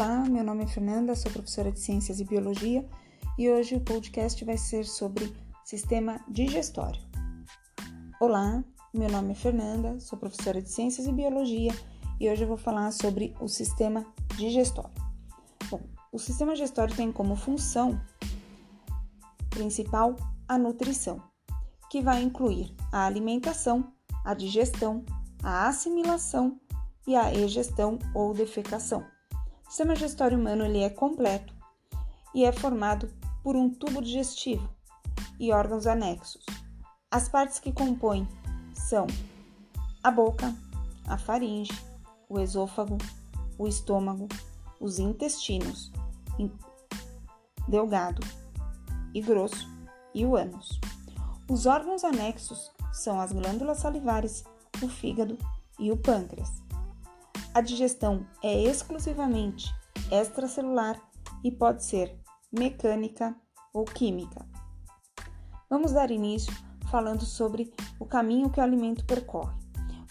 Olá, meu nome é Fernanda, sou professora de Ciências e Biologia e hoje o podcast vai ser sobre sistema digestório. Olá, meu nome é Fernanda, sou professora de Ciências e Biologia e hoje eu vou falar sobre o sistema digestório. Bom, o sistema digestório tem como função principal a nutrição, que vai incluir a alimentação, a digestão, a assimilação e a egestão ou defecação. O sistema digestório humano ele é completo e é formado por um tubo digestivo e órgãos anexos. As partes que compõem são a boca, a faringe, o esôfago, o estômago, os intestinos, delgado e grosso e o ânus. Os órgãos anexos são as glândulas salivares, o fígado e o pâncreas. A digestão é exclusivamente extracelular e pode ser mecânica ou química. Vamos dar início falando sobre o caminho que o alimento percorre.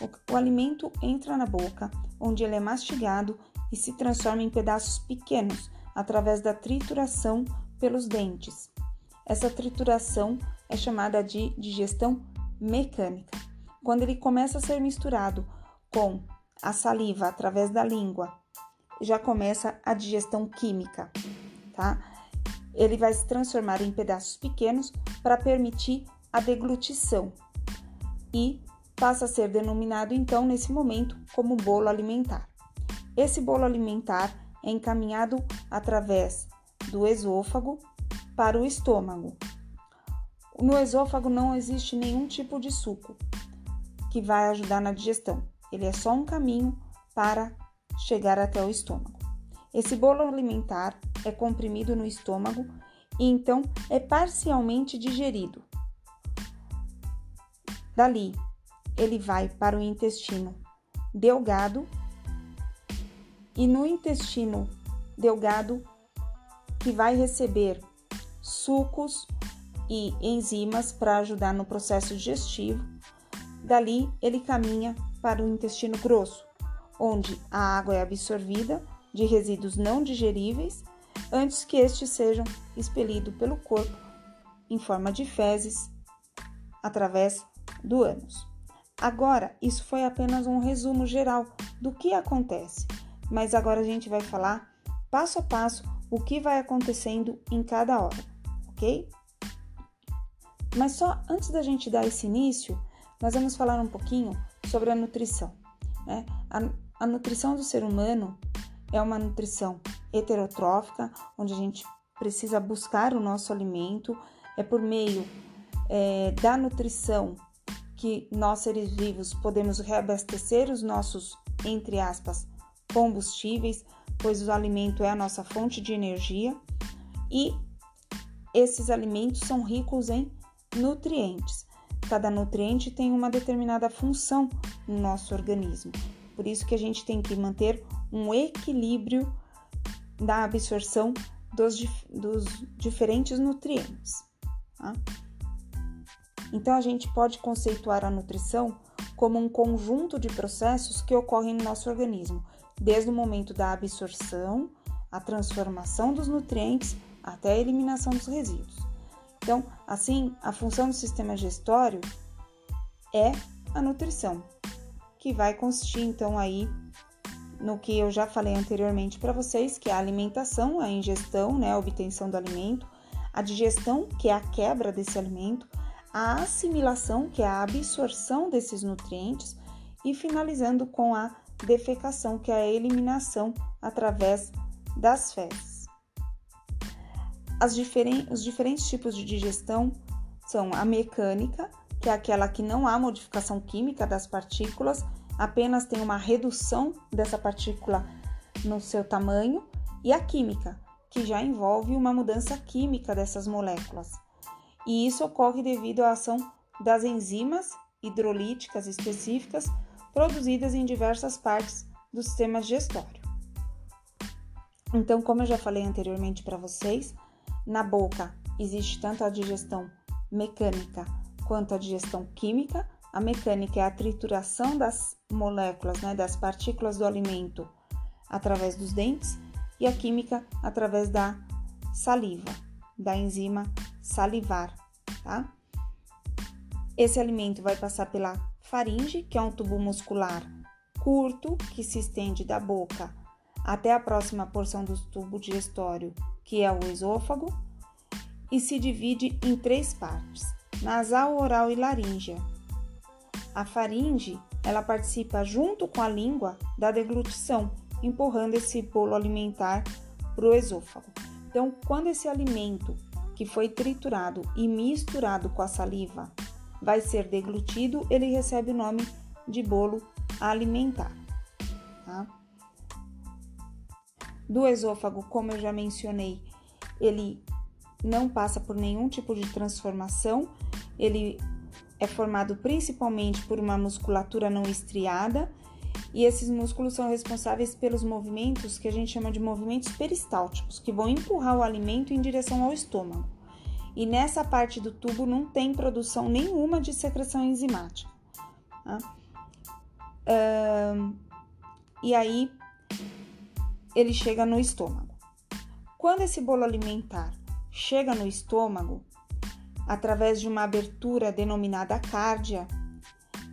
O, o, alimento entra na boca, onde ele é mastigado e se transforma em pedaços pequenos através da trituração pelos dentes. Essa trituração é chamada de digestão mecânica. Quando ele começa a ser misturado com a saliva através da língua, já começa a digestão química, tá? Ele vai se transformar em pedaços pequenos para permitir a deglutição e passa a ser denominado então nesse momento como bolo alimentar. Esse bolo alimentar é encaminhado através do esôfago para o estômago. No esôfago não existe nenhum tipo de suco que vai ajudar na digestão. Ele é só um caminho para chegar até o estômago. Esse bolo alimentar é comprimido no estômago e então é parcialmente digerido. Dali, ele vai para o intestino delgado e no intestino delgado que vai receber sucos e enzimas para ajudar no processo digestivo. Dali, ele caminha para o intestino grosso, onde a água é absorvida de resíduos não digeríveis antes que estes sejam expelidos pelo corpo em forma de fezes através do ânus. Agora, isso foi apenas um resumo geral do que acontece, mas agora a gente vai falar passo a passo o que vai acontecendo em cada hora, ok? Mas só antes da gente dar esse início, nós vamos falar um pouquinho sobre a nutrição. Né? A, a nutrição do ser humano é uma nutrição heterotrófica, onde a gente precisa buscar o nosso alimento, é por meio é, da nutrição que nós seres vivos podemos reabastecer os nossos, entre aspas, combustíveis, pois o alimento é a nossa fonte de energia e esses alimentos são ricos em nutrientes. Cada nutriente tem uma determinada função no nosso organismo. Por isso que a gente tem que manter um equilíbrio da absorção dos, dos diferentes nutrientes. Tá? Então a gente pode conceituar a nutrição como um conjunto de processos que ocorrem no nosso organismo, desde o momento da absorção, a transformação dos nutrientes até a eliminação dos resíduos. Então, assim, a função do sistema gestório é a nutrição, que vai consistir então aí no que eu já falei anteriormente para vocês, que é a alimentação, a ingestão, né, a obtenção do alimento, a digestão, que é a quebra desse alimento, a assimilação, que é a absorção desses nutrientes, e finalizando com a defecação, que é a eliminação através das fezes. Diferen os diferentes tipos de digestão são a mecânica, que é aquela que não há modificação química das partículas, apenas tem uma redução dessa partícula no seu tamanho, e a química, que já envolve uma mudança química dessas moléculas. E isso ocorre devido à ação das enzimas hidrolíticas específicas produzidas em diversas partes do sistema digestório. Então, como eu já falei anteriormente para vocês, na boca existe tanto a digestão mecânica quanto a digestão química. A mecânica é a trituração das moléculas, né, das partículas do alimento através dos dentes, e a química através da saliva, da enzima salivar, tá? Esse alimento vai passar pela faringe, que é um tubo muscular curto que se estende da boca até a próxima porção do tubo digestório, que é o esôfago, e se divide em três partes: nasal, oral e laríngea. A faringe, ela participa junto com a língua da deglutição, empurrando esse bolo alimentar para o esôfago. Então, quando esse alimento que foi triturado e misturado com a saliva vai ser deglutido, ele recebe o nome de bolo alimentar. Do esôfago, como eu já mencionei, ele não passa por nenhum tipo de transformação, ele é formado principalmente por uma musculatura não estriada e esses músculos são responsáveis pelos movimentos que a gente chama de movimentos peristálticos, que vão empurrar o alimento em direção ao estômago. E nessa parte do tubo não tem produção nenhuma de secreção enzimática. Tá? Um, e aí ele chega no estômago. Quando esse bolo alimentar chega no estômago, através de uma abertura denominada cárdia,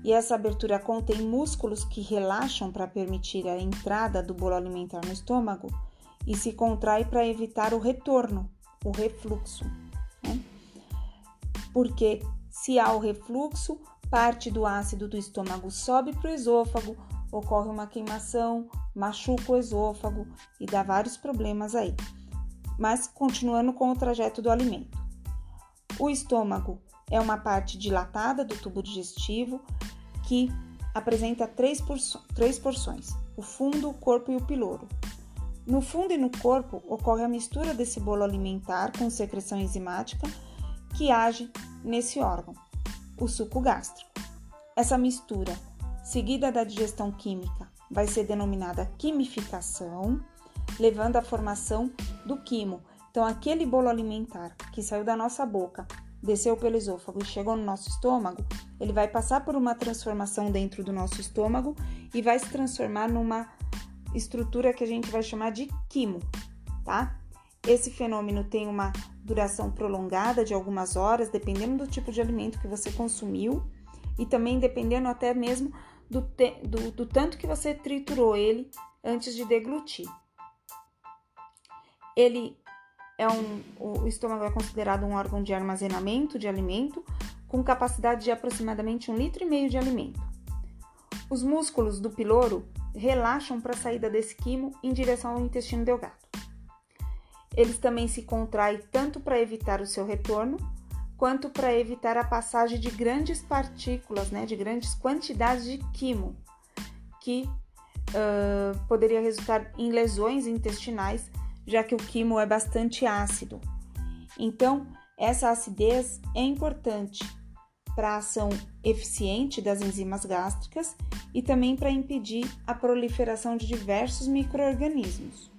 e essa abertura contém músculos que relaxam para permitir a entrada do bolo alimentar no estômago e se contrai para evitar o retorno, o refluxo. Né? Porque se há o refluxo, parte do ácido do estômago sobe para o esôfago, ocorre uma queimação, machuca o esôfago e dá vários problemas aí. Mas continuando com o trajeto do alimento. O estômago é uma parte dilatada do tubo digestivo que apresenta três, três porções: o fundo, o corpo e o piloro. No fundo e no corpo ocorre a mistura desse bolo alimentar com secreção enzimática que age nesse órgão, o suco gástrico. Essa mistura, seguida da digestão química, vai ser denominada quimificação, levando à formação do quimo. Então, aquele bolo alimentar que saiu da nossa boca desceu pelo esôfago e chegou no nosso estômago, ele vai passar por uma transformação dentro do nosso estômago e vai se transformar numa estrutura que a gente vai chamar de quimo, tá? Esse fenômeno tem uma duração prolongada de algumas horas, dependendo do tipo de alimento que você consumiu e também dependendo até mesmo do, te, do, do tanto que você triturou ele antes de deglutir. Ele é um, o estômago é considerado um órgão de armazenamento de alimento com capacidade de aproximadamente um litro e meio de alimento. Os músculos do piloro relaxam para a saída desse quimo em direção ao intestino delgado. Eles também se contraem tanto para evitar o seu retorno, quanto para evitar a passagem de grandes partículas, né, de grandes quantidades de quimo, que uh, poderia resultar em lesões intestinais já que o quimo é bastante ácido. Então, essa acidez é importante para a ação eficiente das enzimas gástricas e também para impedir a proliferação de diversos microorganismos.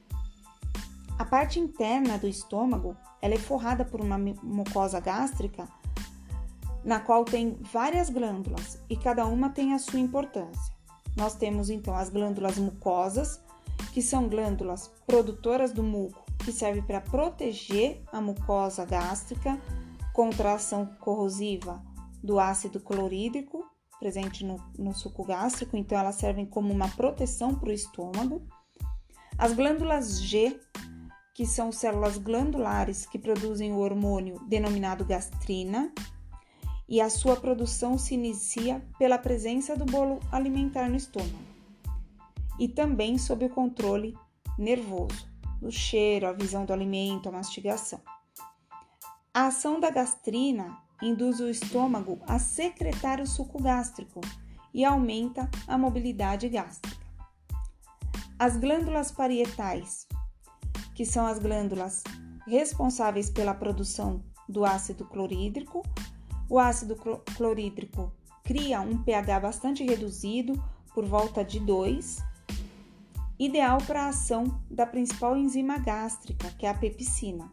A parte interna do estômago ela é forrada por uma mucosa gástrica na qual tem várias glândulas e cada uma tem a sua importância. Nós temos então as glândulas mucosas, que são glândulas produtoras do muco, que serve para proteger a mucosa gástrica contra a ação corrosiva do ácido clorídrico presente no, no suco gástrico, então elas servem como uma proteção para o estômago. As glândulas G, que são células glandulares que produzem o hormônio denominado gastrina, e a sua produção se inicia pela presença do bolo alimentar no estômago e também sob o controle nervoso, do cheiro, a visão do alimento, a mastigação. A ação da gastrina induz o estômago a secretar o suco gástrico e aumenta a mobilidade gástrica. As glândulas parietais, que são as glândulas responsáveis pela produção do ácido clorídrico, o ácido clorídrico cria um pH bastante reduzido, por volta de 2, ideal para a ação da principal enzima gástrica, que é a pepsina.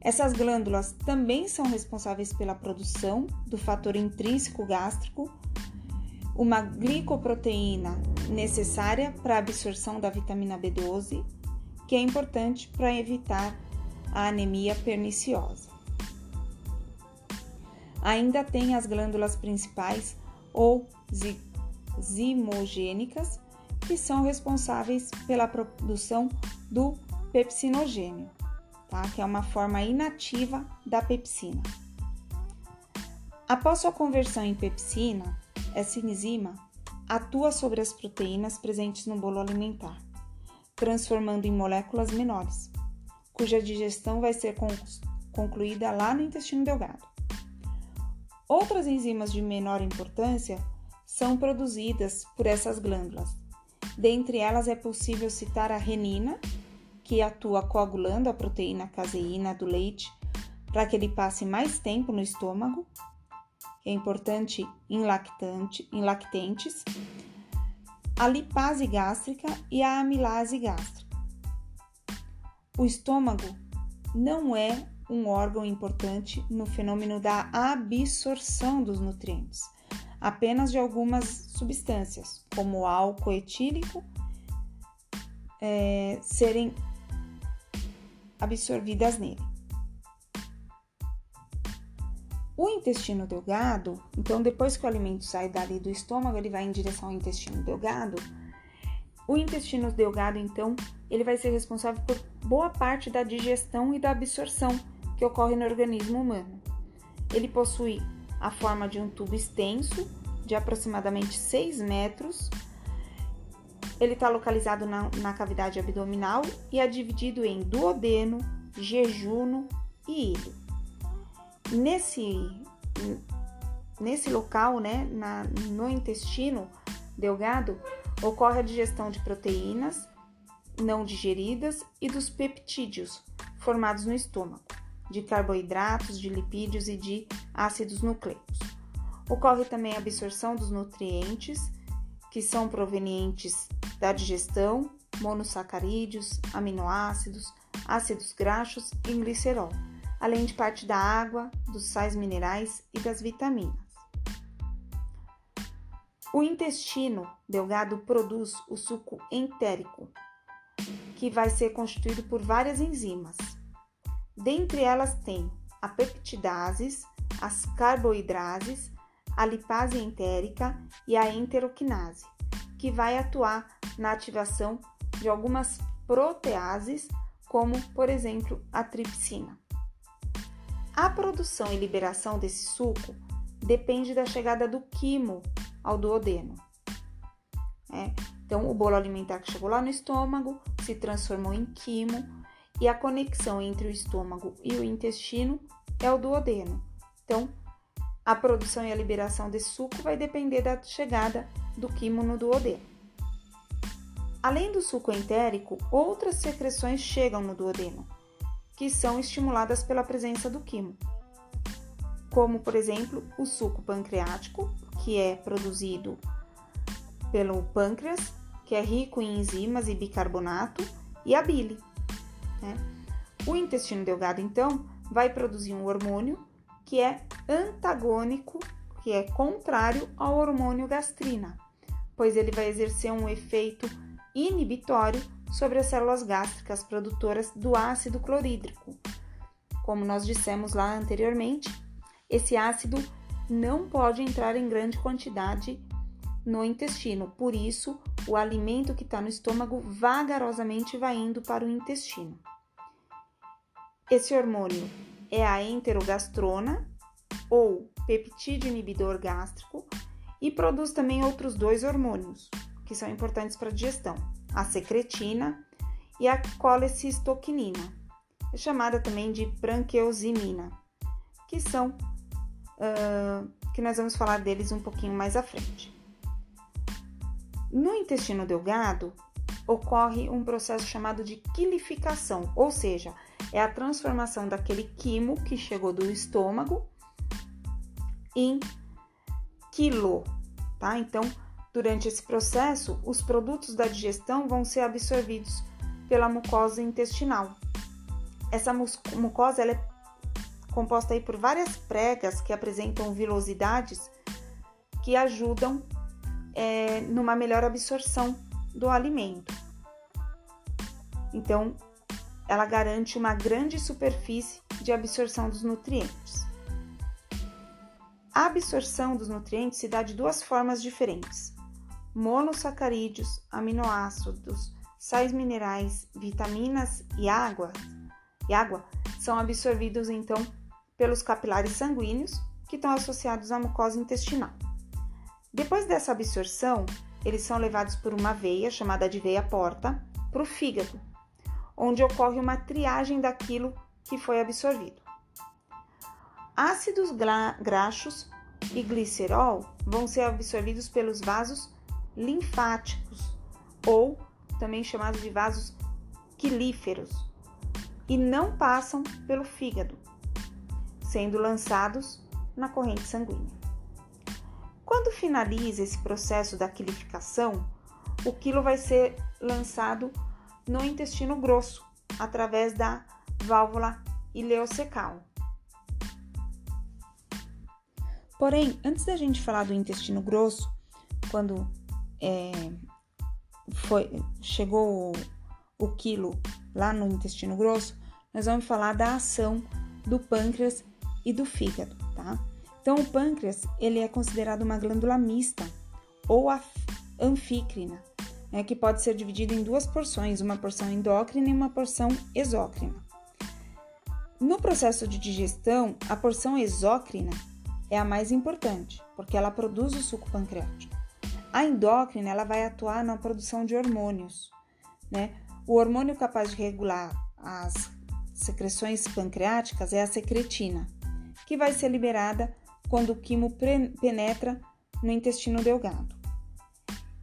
Essas glândulas também são responsáveis pela produção do fator intrínseco gástrico, uma glicoproteína necessária para a absorção da vitamina B12 que é importante para evitar a anemia perniciosa. Ainda tem as glândulas principais ou zimogênicas, que são responsáveis pela produção do pepsinogênio, tá? que é uma forma inativa da pepsina. Após sua conversão em pepsina, essa enzima atua sobre as proteínas presentes no bolo alimentar, transformando em moléculas menores, cuja digestão vai ser concluída lá no intestino delgado. Outras enzimas de menor importância são produzidas por essas glândulas. Dentre elas é possível citar a renina, que atua coagulando a proteína caseína do leite para que ele passe mais tempo no estômago, é importante em, lactante, em lactentes, a lipase gástrica e a amilase gástrica. O estômago não é um órgão importante no fenômeno da absorção dos nutrientes, apenas de algumas substâncias, como o álcool etílico, é, serem absorvidas nele. O intestino delgado, então depois que o alimento sai dali do estômago, ele vai em direção ao intestino delgado. O intestino delgado, então, ele vai ser responsável por boa parte da digestão e da absorção que ocorre no organismo humano. Ele possui a forma de um tubo extenso de aproximadamente 6 metros. Ele está localizado na, na cavidade abdominal e é dividido em duodeno, jejuno e ilho. Nesse, nesse local, né, na, no intestino delgado, ocorre a digestão de proteínas não digeridas e dos peptídeos formados no estômago, de carboidratos, de lipídios e de ácidos nucleicos. Ocorre também a absorção dos nutrientes que são provenientes da digestão, monossacarídeos, aminoácidos, ácidos graxos e glicerol, além de parte da água, dos sais minerais e das vitaminas. O intestino delgado produz o suco entérico, que vai ser constituído por várias enzimas. Dentre elas tem a peptidases, as carboidrases, a lipase entérica e a enteroquinase, que vai atuar na ativação de algumas proteases, como, por exemplo, a tripsina. A produção e liberação desse suco depende da chegada do quimo ao duodeno. É, então, o bolo alimentar que chegou lá no estômago se transformou em quimo e a conexão entre o estômago e o intestino é o duodeno. Então, a produção e a liberação desse suco vai depender da chegada do quimo no duodeno. Além do suco entérico, outras secreções chegam no duodeno, que são estimuladas pela presença do quimo, como, por exemplo, o suco pancreático, que é produzido pelo pâncreas, que é rico em enzimas e bicarbonato, e a bile. Né? O intestino delgado, então, vai produzir um hormônio que é antagônico, que é contrário ao hormônio gastrina, pois ele vai exercer um efeito inibitório sobre as células gástricas produtoras do ácido clorídrico. Como nós dissemos lá anteriormente, esse ácido não pode entrar em grande quantidade no intestino, por isso, o alimento que está no estômago vagarosamente vai indo para o intestino. Esse hormônio é a enterogastrona ou peptídeo inibidor gástrico e produz também outros dois hormônios que são importantes para a digestão, a secretina e a colecistoquinina, chamada também de branqueosimina, que são uh, que nós vamos falar deles um pouquinho mais à frente. No intestino delgado ocorre um processo chamado de quilificação, ou seja, é a transformação daquele quimo que chegou do estômago em quilo, tá? Então, durante esse processo, os produtos da digestão vão ser absorvidos pela mucosa intestinal. Essa mucosa é composta aí por várias pregas que apresentam vilosidades que ajudam é, numa melhor absorção do alimento. Então, ela garante uma grande superfície de absorção dos nutrientes. A absorção dos nutrientes se dá de duas formas diferentes: monossacarídeos, aminoácidos, sais minerais, vitaminas e água, e água são absorvidos então pelos capilares sanguíneos que estão associados à mucosa intestinal. Depois dessa absorção, eles são levados por uma veia chamada de veia porta para o fígado, onde ocorre uma triagem daquilo que foi absorvido. Ácidos graxos e glicerol vão ser absorvidos pelos vasos linfáticos, ou também chamados de vasos quilíferos, e não passam pelo fígado, sendo lançados na corrente sanguínea. Quando finaliza esse processo da quilificação, o quilo vai ser lançado no intestino grosso, através da válvula ileocecal. Porém, antes da gente falar do intestino grosso, quando é, foi, chegou o, o quilo lá no intestino grosso, nós vamos falar da ação do pâncreas e do fígado, tá? Então, o pâncreas ele é considerado uma glândula mista ou anfícrina, né, que pode ser dividido em duas porções, uma porção endócrina e uma porção exócrina. No processo de digestão, a porção exócrina é a mais importante, porque ela produz o suco pancreático. A endócrina ela vai atuar na produção de hormônios, né? O hormônio capaz de regular as secreções pancreáticas é a secretina, que vai ser liberada quando o quimo penetra no intestino delgado.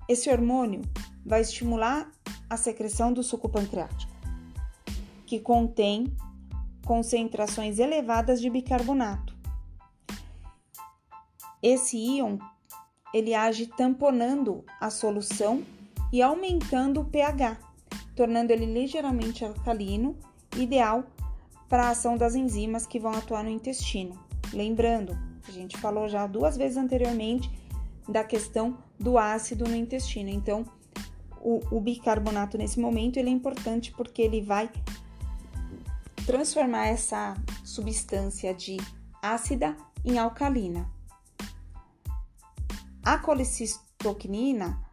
Esse hormônio vai estimular a secreção do suco pancreático, que contém concentrações elevadas de bicarbonato. Esse íon ele age tamponando a solução e aumentando o pH, tornando ele ligeiramente alcalino, ideal para a ação das enzimas que vão atuar no intestino. Lembrando, a gente falou já duas vezes anteriormente da questão do ácido no intestino. Então, o, o bicarbonato nesse momento ele é importante porque ele vai transformar essa substância de ácida em alcalina. A colicistoquinina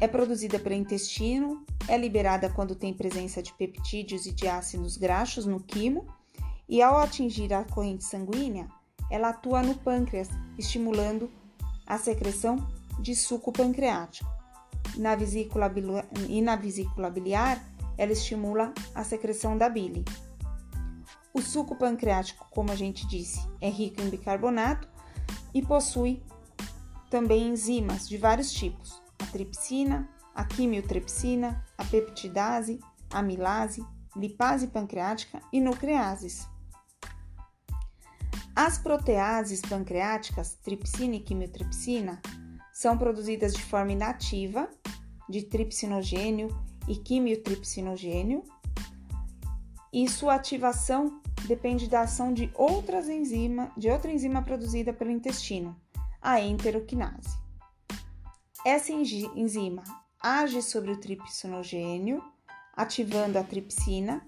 é produzida pelo intestino, é liberada quando tem presença de peptídeos e de ácidos graxos no quimo, e ao atingir a corrente sanguínea, ela atua no pâncreas, estimulando a secreção de suco pancreático na vesícula e na vesícula biliar, ela estimula a secreção da bile. O suco pancreático, como a gente disse, é rico em bicarbonato e possui também enzimas de vários tipos: a tripsina, a quimiotripsina, a peptidase, a amilase, lipase pancreática e nucleases. As proteases pancreáticas, tripsina e quimiotripsina, são produzidas de forma inativa, de tripsinogênio e quimiotripsinogênio, e sua ativação depende da ação de outras de outra enzima produzida pelo intestino, a enteroquinase. Essa enzima age sobre o tripsinogênio, ativando a tripsina,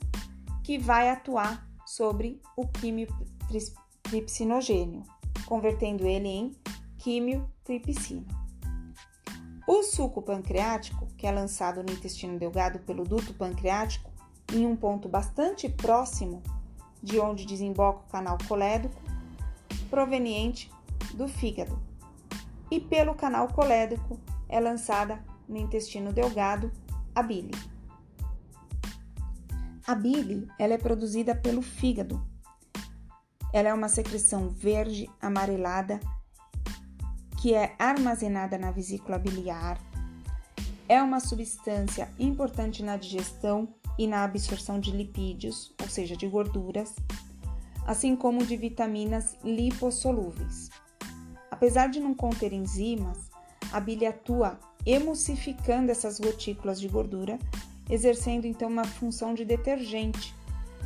que vai atuar sobre o quimiotripsinogênio, convertendo ele em quimiotripsina. O suco pancreático, que é lançado no intestino delgado pelo duto pancreático, em um ponto bastante próximo de onde desemboca o canal colédoco, proveniente do fígado, e pelo canal colédoco é lançada no intestino delgado a bile. A bile ela é produzida pelo fígado. Ela é uma secreção verde amarelada que é armazenada na vesícula biliar, é uma substância importante na digestão e na absorção de lipídios, ou seja, de gorduras, assim como de vitaminas lipossolúveis. Apesar de não conter enzimas, a bile atua emulsificando essas gotículas de gordura, exercendo então uma função de detergente,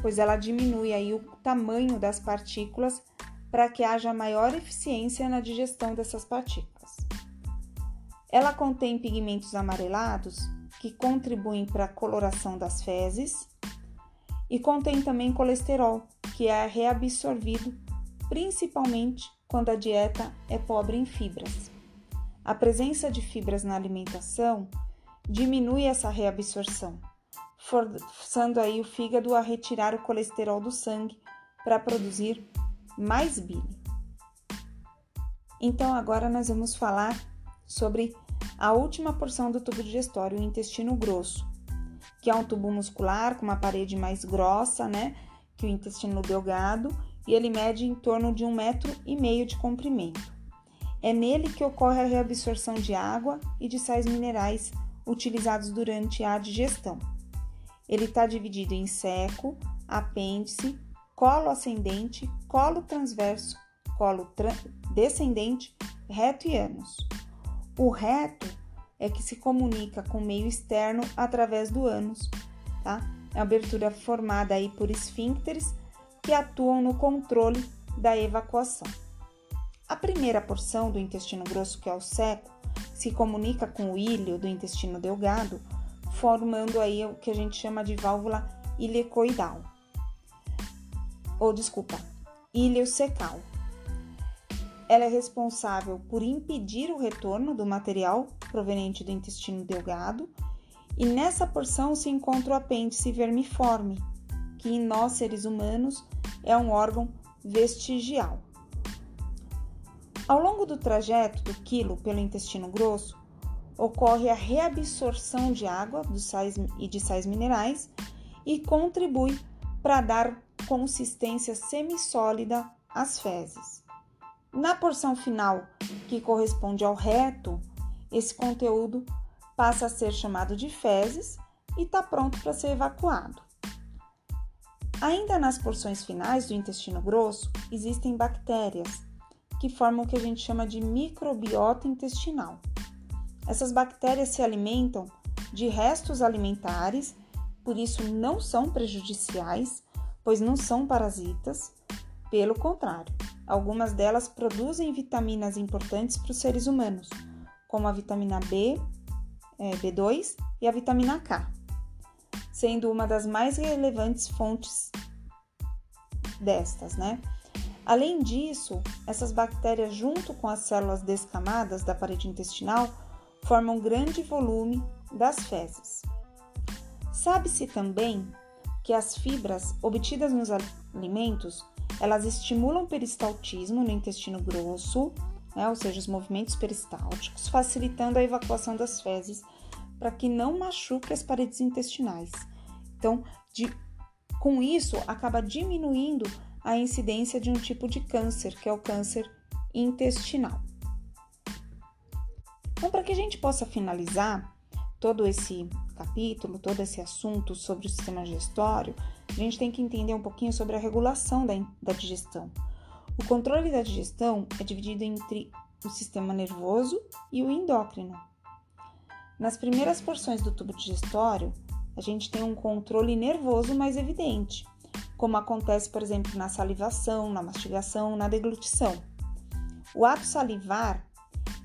pois ela diminui aí o tamanho das partículas para que haja maior eficiência na digestão dessas partículas. Ela contém pigmentos amarelados que contribuem para a coloração das fezes, e contém também colesterol, que é reabsorvido principalmente quando a dieta é pobre em fibras. A presença de fibras na alimentação diminui essa reabsorção, forçando aí o fígado a retirar o colesterol do sangue para produzir mais bile. Então agora nós vamos falar sobre a última porção do tubo digestório, o intestino grosso, que é um tubo muscular com uma parede mais grossa, né, que o intestino delgado, e ele mede em torno de um metro e meio de comprimento. É nele que ocorre a reabsorção de água e de sais minerais utilizados durante a digestão. Ele está dividido em seco, apêndice, colo ascendente, colo transverso, colo tra descendente, reto e ânus. O reto é que se comunica com o meio externo através do ânus, tá? É uma abertura formada aí por esfíncteres que atuam no controle da evacuação. A primeira porção do intestino grosso, que é o seco, se comunica com o ilho do intestino delgado, formando aí o que a gente chama de válvula ilecoidal ou desculpa, iliocecal. Ela é responsável por impedir o retorno do material proveniente do intestino delgado, e nessa porção se encontra o apêndice vermiforme, que em nós seres humanos é um órgão vestigial. Ao longo do trajeto do quilo pelo intestino grosso, ocorre a reabsorção de água sais e de sais minerais e contribui para dar consistência semissólida às fezes. Na porção final, que corresponde ao reto, esse conteúdo passa a ser chamado de fezes e está pronto para ser evacuado. Ainda nas porções finais do intestino grosso, existem bactérias que formam o que a gente chama de microbiota intestinal. Essas bactérias se alimentam de restos alimentares, por isso não são prejudiciais pois não são parasitas, pelo contrário, algumas delas produzem vitaminas importantes para os seres humanos, como a vitamina B, é, B2 e a vitamina K, sendo uma das mais relevantes fontes destas, né? Além disso, essas bactérias, junto com as células descamadas da parede intestinal, formam um grande volume das fezes. Sabe-se também que as fibras obtidas nos alimentos elas estimulam o peristaltismo no intestino grosso, né, ou seja, os movimentos peristálticos, facilitando a evacuação das fezes para que não machuque as paredes intestinais. Então, de, com isso, acaba diminuindo a incidência de um tipo de câncer, que é o câncer intestinal. Então, para que a gente possa finalizar todo esse capítulo, todo esse assunto sobre o sistema digestório, a gente tem que entender um pouquinho sobre a regulação da, da digestão. O controle da digestão é dividido entre o sistema nervoso e o endócrino. Nas primeiras porções do tubo digestório, a gente tem um controle nervoso mais evidente, como acontece, por exemplo, na salivação, na mastigação, na deglutição. O ato salivar,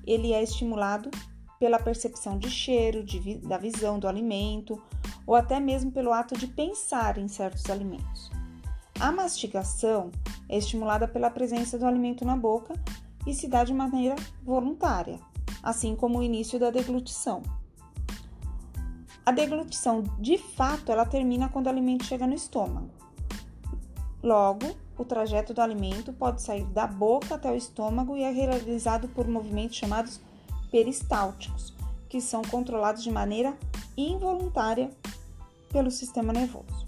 ele é estimulado pela percepção de cheiro, de, da visão do alimento ou até mesmo pelo ato de pensar em certos alimentos. A mastigação é estimulada pela presença do alimento na boca e se dá de maneira voluntária, assim como o início da deglutição. A deglutição, de fato, ela termina quando o alimento chega no estômago. Logo, o trajeto do alimento pode sair da boca até o estômago e é realizado por movimentos chamados peristálticos, que são controlados de maneira involuntária pelo sistema nervoso.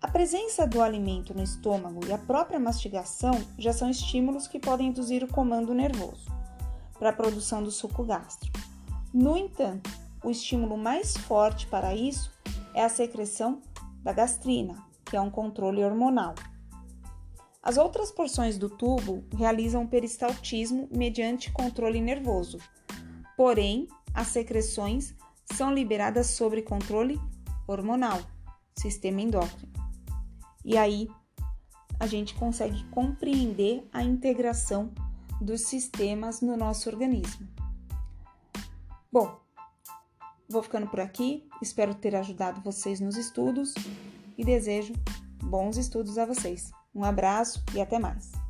A presença do alimento no estômago e a própria mastigação já são estímulos que podem induzir o comando nervoso para a produção do suco gástrico. No entanto, o estímulo mais forte para isso é a secreção da gastrina, que é um controle hormonal. As outras porções do tubo realizam peristaltismo mediante controle nervoso, porém, as secreções são liberadas sobre controle hormonal, sistema endócrino. E aí a gente consegue compreender a integração dos sistemas no nosso organismo. Bom, Vou ficando por aqui, espero ter ajudado vocês nos estudos e desejo bons estudos a vocês. Um abraço e até mais!